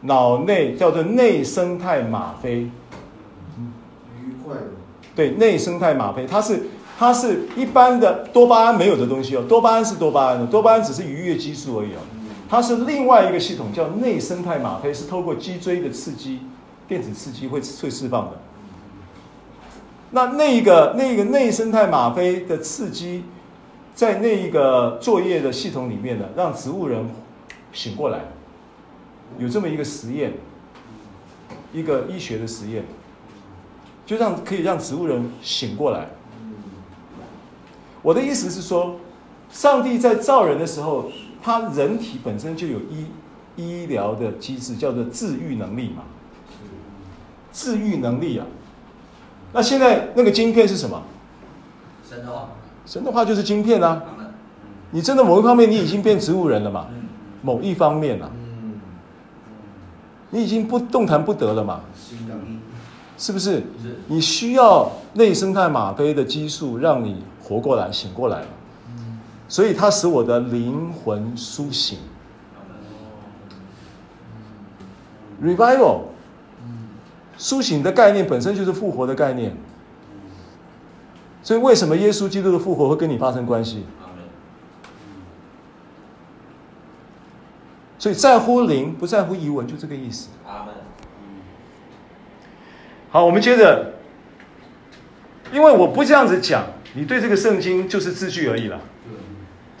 脑内叫做内生态吗啡，愉快的。对，内生态吗啡，它是它是一般的多巴胺没有的东西哦，多巴胺是多巴胺的，多巴胺只是愉悦激素而已哦，它是另外一个系统叫内生态吗啡，是透过脊椎的刺激，电子刺激会会释放的。那那一个那个内生态吗啡的刺激。在那一个作业的系统里面呢，让植物人醒过来，有这么一个实验，一个医学的实验，就让可以让植物人醒过来。我的意思是说，上帝在造人的时候，他人体本身就有医医疗的机制，叫做治愈能力嘛，治愈能力啊。那现在那个晶片是什么？神的话。神的话就是晶片啊！你真的某一方面你已经变植物人了嘛？某一方面啊，你已经不动弹不得了嘛？是不是？你需要内生态吗啡的激素让你活过来、醒过来，所以它使我的灵魂苏醒。Revival，苏醒的概念本身就是复活的概念。所以为什么耶稣基督的复活会跟你发生关系？所以在乎灵，不在乎仪文，就这个意思。好，我们接着，因为我不这样子讲，你对这个圣经就是字句而已了，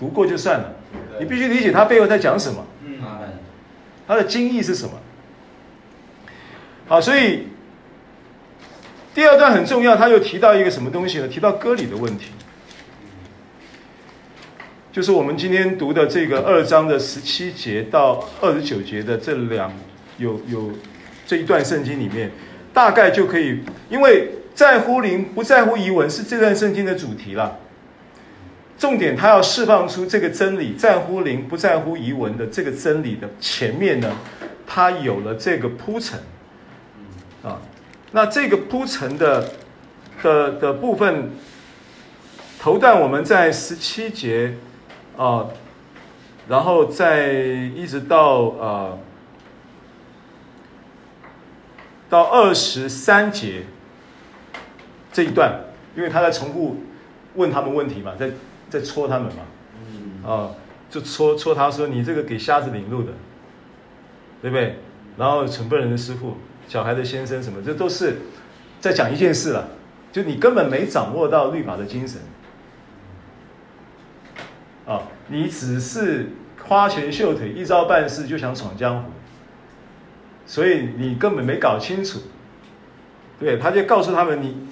读过就算了。你必须理解它背后在讲什么，它的经义是什么。好，所以第二段很重要，他又提到一个什么东西呢？提到割礼的问题，就是我们今天读的这个二章的十七节到二十九节的这两有有这一段圣经里面。大概就可以，因为在乎灵不在乎遗文是这段圣经的主题了。重点，他要释放出这个真理，在乎灵不在乎仪文的这个真理的前面呢，他有了这个铺陈啊。那这个铺陈的的的部分，头段我们在十七节啊，然后再一直到啊。到二十三节这一段，因为他在重复问他们问题嘛，在在戳他们嘛，啊、哦，就戳戳他说：“你这个给瞎子领路的，对不对？”然后蠢笨人的师傅、小孩的先生什么，这都是在讲一件事了，就你根本没掌握到律法的精神，啊、哦，你只是花拳绣腿、一招半式就想闯江湖。所以你根本没搞清楚，对，他就告诉他们你，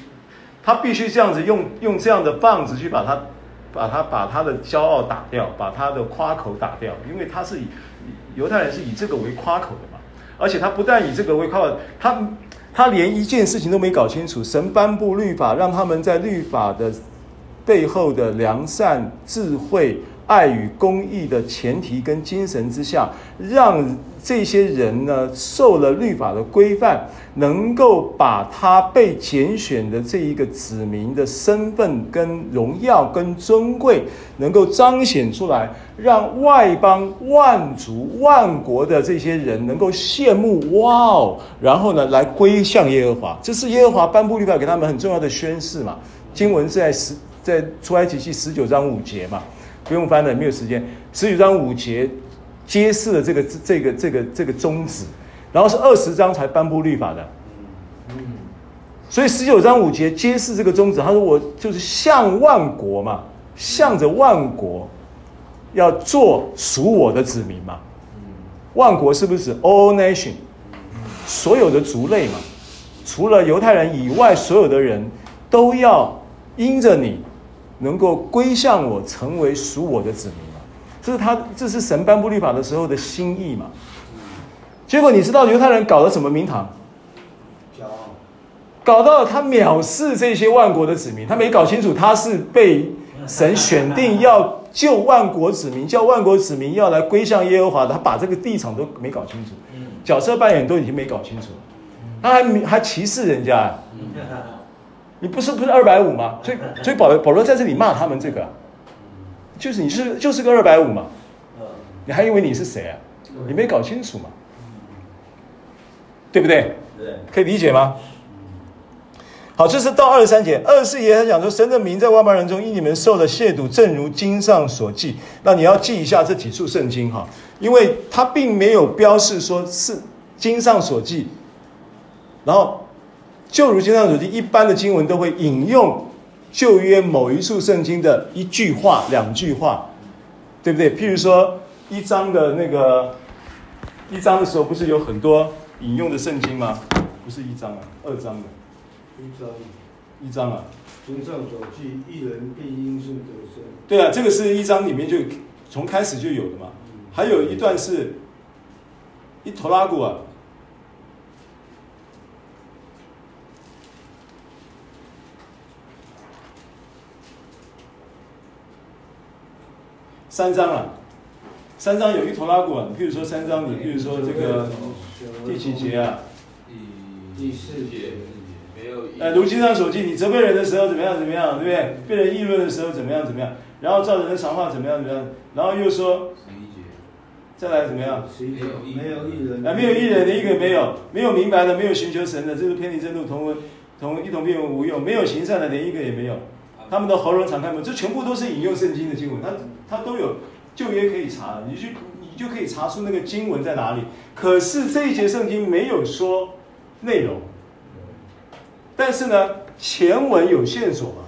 他必须这样子用用这样的棒子去把他，把他把他的骄傲打掉，把他的夸口打掉，因为他是以犹太人是以这个为夸口的嘛，而且他不但以这个为夸口，他他连一件事情都没搞清楚，神颁布律法，让他们在律法的背后的良善、智慧、爱与公义的前提跟精神之下，让。这些人呢，受了律法的规范，能够把他被拣选的这一个子民的身份、跟荣耀、跟尊贵，能够彰显出来，让外邦万族万国的这些人能够羡慕，哇哦！然后呢，来归向耶和华。这是耶和华颁布律法给他们很重要的宣誓嘛。经文是在十在出埃及记十九章五节嘛，不用翻了，没有时间。十九章五节。揭示了这个这个这个这个宗旨，然后是二十章才颁布律法的，嗯所以十九章五节揭示这个宗旨。他说：“我就是向万国嘛，向着万国要做属我的子民嘛。万国是不是 all nation？所有的族类嘛，除了犹太人以外，所有的人都要因着你能够归向我，成为属我的子民嘛。”这是他，这是神颁布律法的时候的心意嘛？结果你知道犹太人搞了什么名堂？骄傲，搞到他藐视这些万国的子民，他没搞清楚他是被神选定要救万国子民，叫万国子民要来归向耶和华，他把这个地场都没搞清楚，角色扮演都已经没搞清楚，他还还歧视人家，你不是不是二百五吗？所以所以保罗保罗在这里骂他们这个。就是你是就是个二百五嘛，你还以为你是谁啊？你没搞清楚嘛，对不对？可以理解吗？好，这是到二十三节，二十四节他讲说，神的名在外邦人中因你们受了亵渎，正如经上所记。那你要记一下这几处圣经哈，因为他并没有标示说是经上所记，然后就如经上所记，一般的经文都会引用。旧约某一处圣经的一句话、两句话，对不对？譬如说一章的那个一章的时候，不是有很多引用的圣经吗？不是一章啊，二章的。一章，一章啊。经上所记，一人必因信得生。对啊，这个是一章里面就从开始就有的嘛。还有一段是一拖拉古啊。三章啊，三章有一头拉过啊。你譬如说三章，你譬如说这个第几节啊？第四节。呃，如经上所记，你责备人的时候怎么样怎么样，对不对？被人议论的时候怎么样怎么样，然后照人的常话怎么样怎么样，然后又说，再来怎么样？没有没有义人，啊，没有义人的一个没有，没有明白的，没有寻求神的，这是偏离正路，同文同一同变为无用，没有行善的，连一个也没有。他们的喉咙敞开吗？这全部都是引用圣经的经文，他他都有旧约可以查，你就你就可以查出那个经文在哪里。可是这一节圣经没有说内容，但是呢，前文有线索嘛？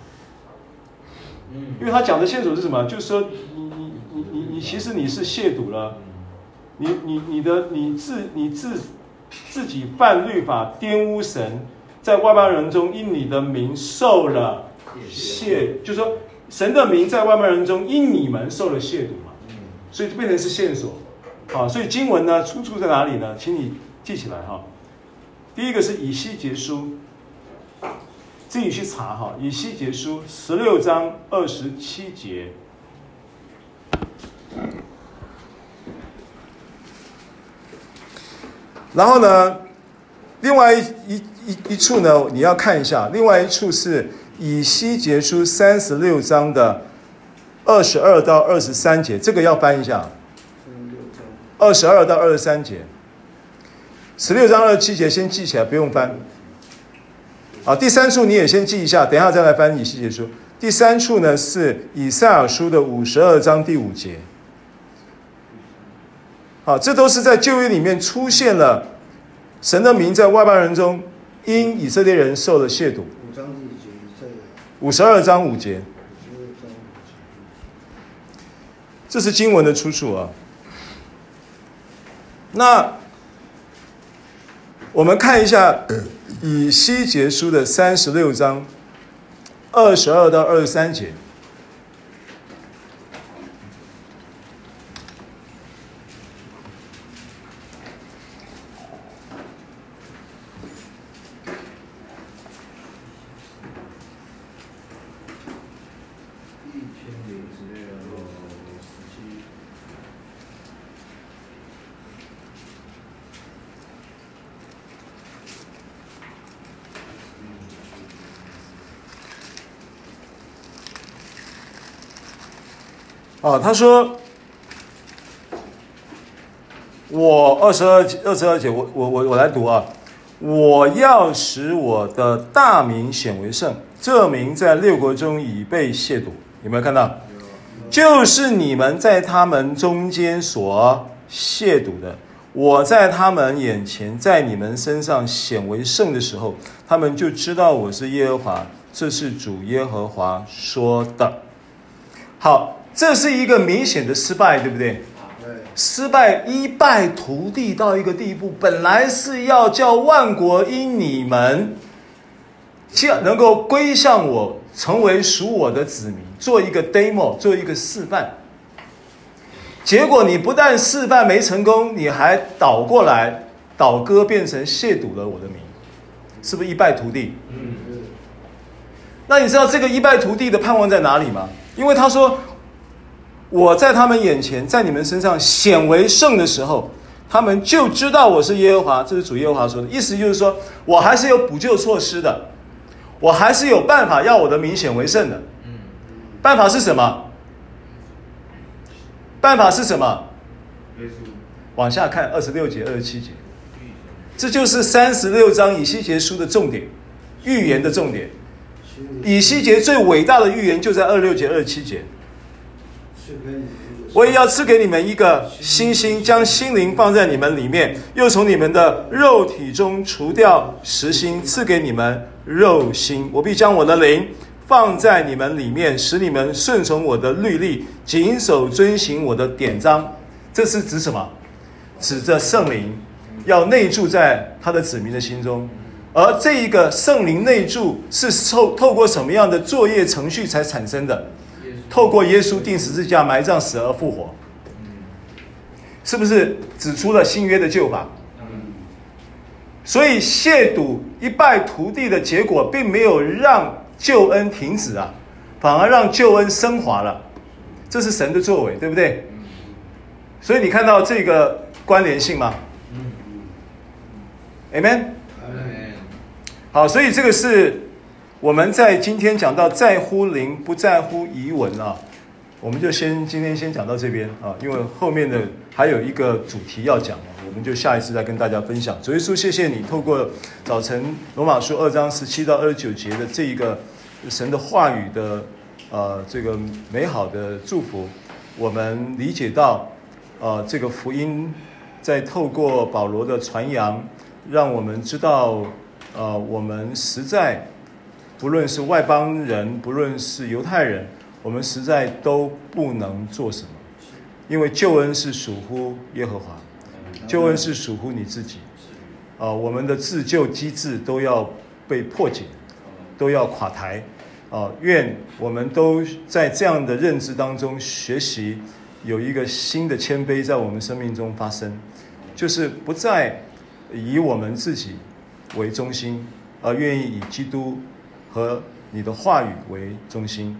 因为他讲的线索是什么？就是说你你你你你其实你是亵渎了，你你你的你自你自自己犯律法玷污神，在外邦人中因你的名受了。亵，就是说，神的名在外邦人中因你们受了亵渎嘛，所以就变成是线索，啊，所以经文呢出处在哪里呢？请你记起来哈。第一个是以西结书，自己去查哈。以西结书十六章二十七节，然后呢，另外一一一一处呢，你要看一下，另外一处是。以西结书三十六章的二十二到二十三节，这个要翻一下。二十二到二十三节，十六章二十七节先记起来，不用翻。好，第三处你也先记一下，等一下再来翻以西结书。第三处呢是以赛亚书的五十二章第五节。好，这都是在旧约里面出现了神的名在外邦人中因以色列人受了亵渎。五十二章五节，这是经文的出处啊。那我们看一下以西结书的三十六章二十二到二十三节。啊，他说：“我二十二二十二节，我我我我来读啊！我要使我的大名显为圣，这名在六国中已被亵渎。有没有看到？就是你们在他们中间所亵渎的。我在他们眼前，在你们身上显为圣的时候，他们就知道我是耶和华。这是主耶和华说的。好。”这是一个明显的失败，对不对？失败一败涂地到一个地步，本来是要叫万国因你们，能够归向我，成为属我的子民，做一个 demo，做一个示范。结果你不但示范没成功，你还倒过来倒戈，变成亵渎了我的名，是不是一败涂地？嗯。那你知道这个一败涂地的盼望在哪里吗？因为他说。我在他们眼前，在你们身上显为圣的时候，他们就知道我是耶和华。这是主耶和华说的，意思就是说我还是有补救措施的，我还是有办法要我的名显为圣的。办法是什么？办法是什么？往下看二十六节、二十七节，这就是三十六章以西结书的重点，预言的重点。以西结最伟大的预言就在二十六节、二十七节。我也要赐给你们一个新心，将心灵放在你们里面，又从你们的肉体中除掉实心，赐给你们肉心。我必将我的灵放在你们里面，使你们顺从我的律例，谨守遵行我的典章。这是指什么？指着圣灵要内住在他的子民的心中，而这一个圣灵内住是透透过什么样的作业程序才产生的？透过耶稣钉十字架、埋葬、死而复活，是不是指出了新约的救法？所以亵渎一败涂地的结果，并没有让救恩停止啊，反而让救恩升华了。这是神的作为，对不对？所以你看到这个关联性吗？Amen。好，所以这个是。我们在今天讲到在乎灵，不在乎仪文啊，我们就先今天先讲到这边啊，因为后面的还有一个主题要讲，我们就下一次再跟大家分享。主耶稣，谢谢你透过早晨罗马书二章十七到二十九节的这一个神的话语的呃这个美好的祝福，我们理解到呃这个福音在透过保罗的传扬，让我们知道呃我们实在。不论是外邦人，不论是犹太人，我们实在都不能做什么，因为救恩是属乎耶和华，救恩是属乎你自己。啊，我们的自救机制都要被破解，都要垮台。啊，愿我们都在这样的认知当中学习，有一个新的谦卑在我们生命中发生，就是不再以我们自己为中心，而愿意以基督。和你的话语为中心，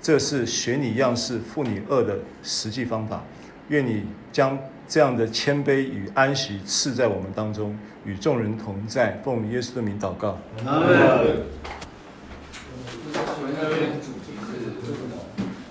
这是学你样式、负你恶的实际方法。愿你将这样的谦卑与安息赐在我们当中，与众人同在。奉耶稣的名祷告。阿门。